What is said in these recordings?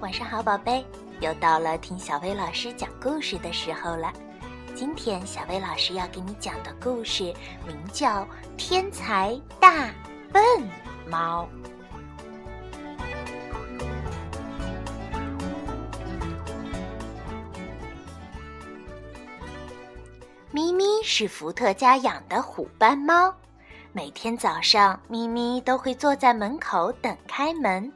晚上好，宝贝，又到了听小薇老师讲故事的时候了。今天小薇老师要给你讲的故事名叫《天才大笨猫》。咪咪是福特家养的虎斑猫，每天早上咪咪都会坐在门口等开门。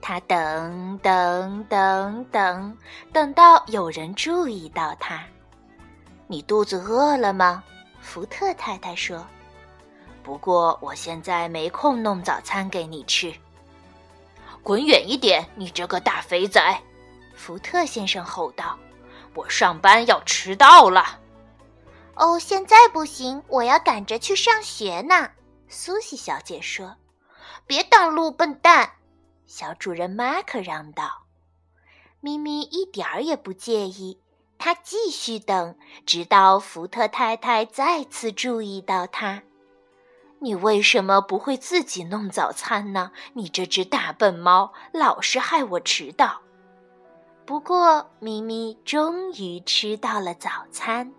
他等等等等，等到有人注意到他。你肚子饿了吗？福特太太说。不过我现在没空弄早餐给你吃。滚远一点，你这个大肥仔！福特先生吼道。我上班要迟到了。哦，现在不行，我要赶着去上学呢。苏西小姐说：“别挡路，笨蛋！”小主人马克嚷道。咪咪一点儿也不介意，他继续等，直到福特太太再次注意到他。你为什么不会自己弄早餐呢？你这只大笨猫，老是害我迟到。不过，咪咪终于吃到了早餐。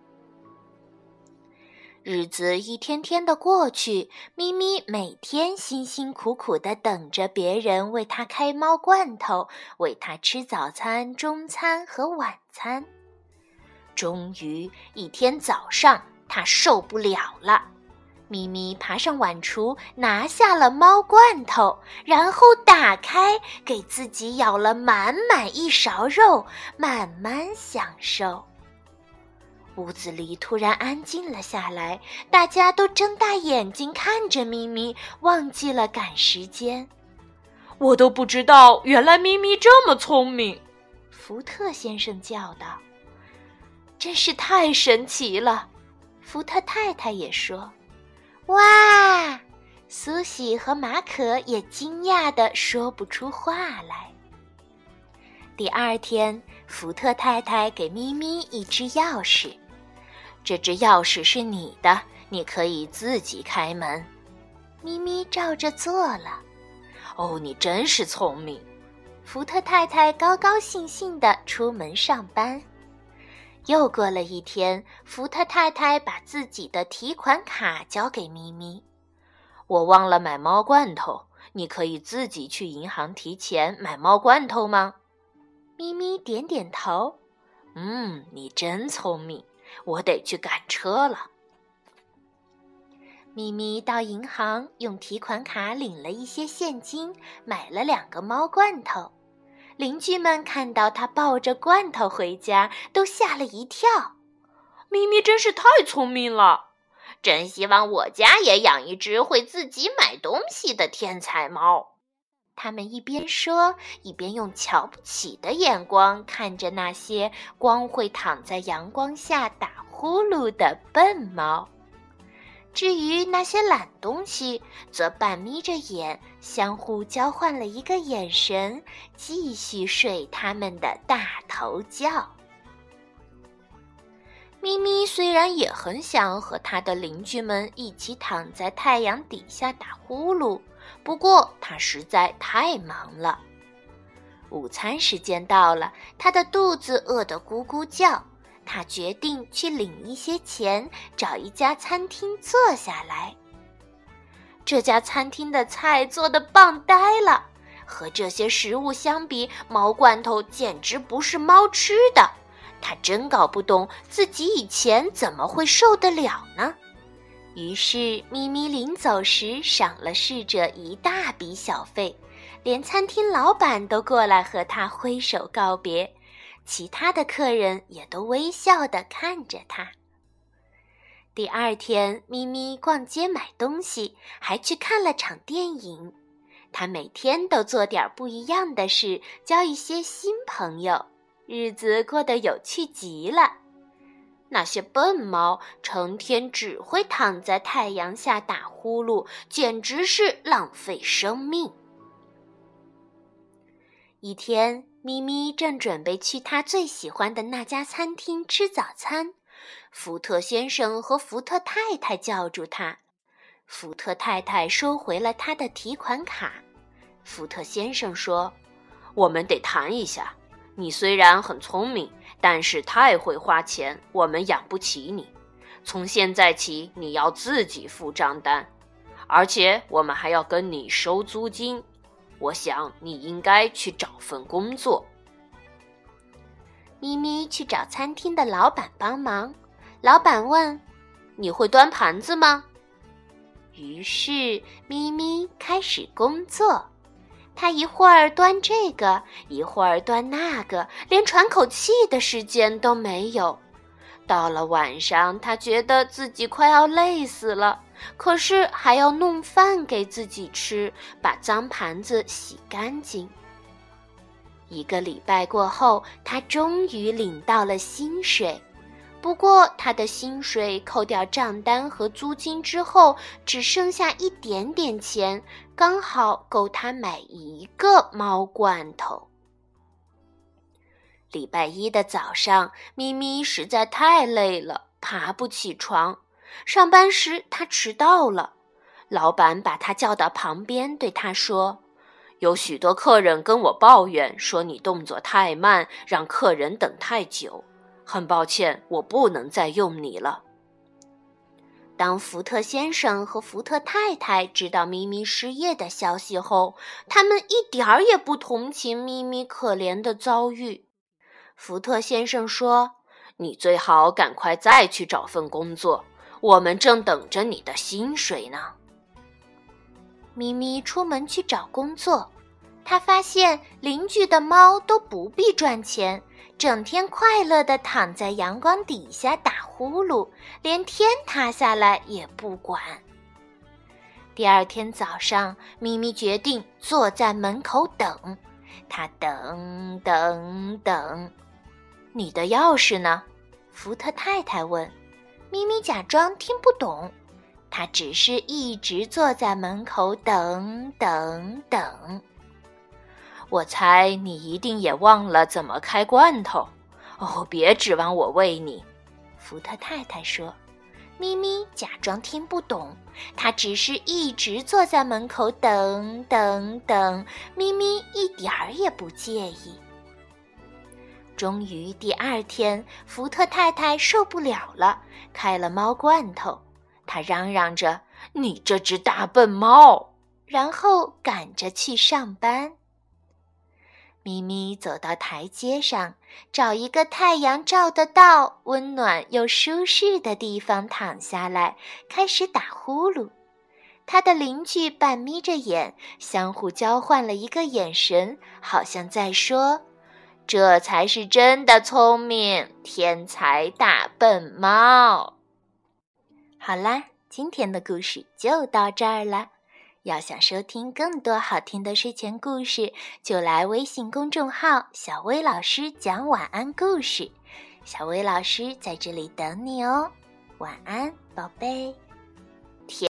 日子一天天的过去，咪咪每天辛辛苦苦的等着别人为它开猫罐头，喂它吃早餐、中餐和晚餐。终于一天早上，它受不了了，咪咪爬上碗橱，拿下了猫罐头，然后打开，给自己舀了满满一勺肉，慢慢享受。屋子里突然安静了下来，大家都睁大眼睛看着咪咪，忘记了赶时间。我都不知道，原来咪咪这么聪明。福特先生叫道：“真是太神奇了！”福特太太也说：“哇！”苏西和马可也惊讶的说不出话来。第二天，福特太太给咪咪一只钥匙。这只钥匙是你的，你可以自己开门。咪咪照着做了。哦，你真是聪明！福特太太高高兴兴地出门上班。又过了一天，福特太太把自己的提款卡交给咪咪。我忘了买猫罐头，你可以自己去银行提钱买猫罐头吗？咪咪点点头。嗯，你真聪明。我得去赶车了。咪咪到银行用提款卡领了一些现金，买了两个猫罐头。邻居们看到他抱着罐头回家，都吓了一跳。咪咪真是太聪明了，真希望我家也养一只会自己买东西的天才猫。他们一边说，一边用瞧不起的眼光看着那些光会躺在阳光下打呼噜的笨猫。至于那些懒东西，则半眯着眼，相互交换了一个眼神，继续睡他们的大头觉。咪咪虽然也很想和他的邻居们一起躺在太阳底下打呼噜。不过他实在太忙了。午餐时间到了，他的肚子饿得咕咕叫。他决定去领一些钱，找一家餐厅坐下来。这家餐厅的菜做的棒呆了，和这些食物相比，猫罐头简直不是猫吃的。他真搞不懂自己以前怎么会受得了呢？于是，咪咪临走时赏了侍者一大笔小费，连餐厅老板都过来和他挥手告别，其他的客人也都微笑地看着他。第二天，咪咪逛街买东西，还去看了场电影。他每天都做点不一样的事，交一些新朋友，日子过得有趣极了。那些笨猫成天只会躺在太阳下打呼噜，简直是浪费生命。一天，咪咪正准备去他最喜欢的那家餐厅吃早餐，福特先生和福特太太叫住他。福特太太收回了他的提款卡。福特先生说：“我们得谈一下。你虽然很聪明，但是太会花钱，我们养不起你。从现在起，你要自己付账单，而且我们还要跟你收租金。我想你应该去找份工作。咪咪去找餐厅的老板帮忙。老板问：“你会端盘子吗？”于是咪咪开始工作。他一会儿端这个，一会儿端那个，连喘口气的时间都没有。到了晚上，他觉得自己快要累死了，可是还要弄饭给自己吃，把脏盘子洗干净。一个礼拜过后，他终于领到了薪水。不过，他的薪水扣掉账单和租金之后，只剩下一点点钱，刚好够他买一个猫罐头。礼拜一的早上，咪咪实在太累了，爬不起床。上班时，他迟到了。老板把他叫到旁边，对他说：“有许多客人跟我抱怨，说你动作太慢，让客人等太久。”很抱歉，我不能再用你了。当福特先生和福特太太知道咪咪失业的消息后，他们一点儿也不同情咪咪可怜的遭遇。福特先生说：“你最好赶快再去找份工作，我们正等着你的薪水呢。”咪咪出门去找工作，他发现邻居的猫都不必赚钱。整天快乐地躺在阳光底下打呼噜，连天塌下来也不管。第二天早上，咪咪决定坐在门口等。他等等等，你的钥匙呢？福特太太问。咪咪假装听不懂，他只是一直坐在门口等等等。我猜你一定也忘了怎么开罐头，哦，别指望我喂你。”福特太太说。咪咪假装听不懂，他只是一直坐在门口等等等。咪咪一点儿也不介意。终于第二天，福特太太受不了了，开了猫罐头。他嚷嚷着：“你这只大笨猫！”然后赶着去上班。咪咪走到台阶上，找一个太阳照得到、温暖又舒适的地方躺下来，开始打呼噜。他的邻居半眯着眼，相互交换了一个眼神，好像在说：“这才是真的聪明，天才大笨猫。”好啦，今天的故事就到这儿了。要想收听更多好听的睡前故事，就来微信公众号“小薇老师讲晚安故事”。小薇老师在这里等你哦，晚安，宝贝。